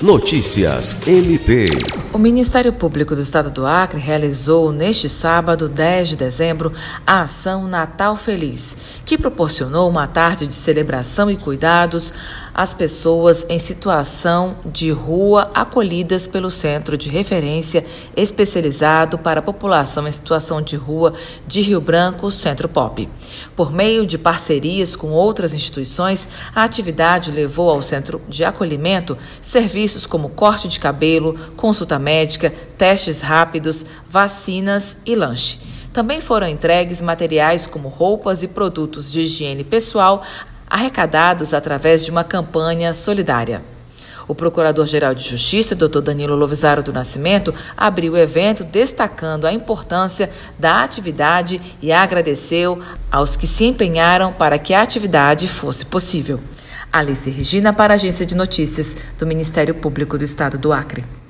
Notícias MP. O Ministério Público do Estado do Acre realizou neste sábado, 10 de dezembro, a ação Natal Feliz, que proporcionou uma tarde de celebração e cuidados às pessoas em situação de rua acolhidas pelo Centro de Referência Especializado para a População em Situação de Rua de Rio Branco, Centro Pop. Por meio de parcerias com outras instituições, a atividade levou ao Centro de Acolhimento serviços como corte de cabelo, consulta médica, testes rápidos, vacinas e lanche. Também foram entregues materiais como roupas e produtos de higiene pessoal arrecadados através de uma campanha solidária. O Procurador-Geral de Justiça, Dr. Danilo Lovisaro do Nascimento, abriu o evento destacando a importância da atividade e agradeceu aos que se empenharam para que a atividade fosse possível. Alice Regina para a Agência de Notícias do Ministério Público do Estado do Acre.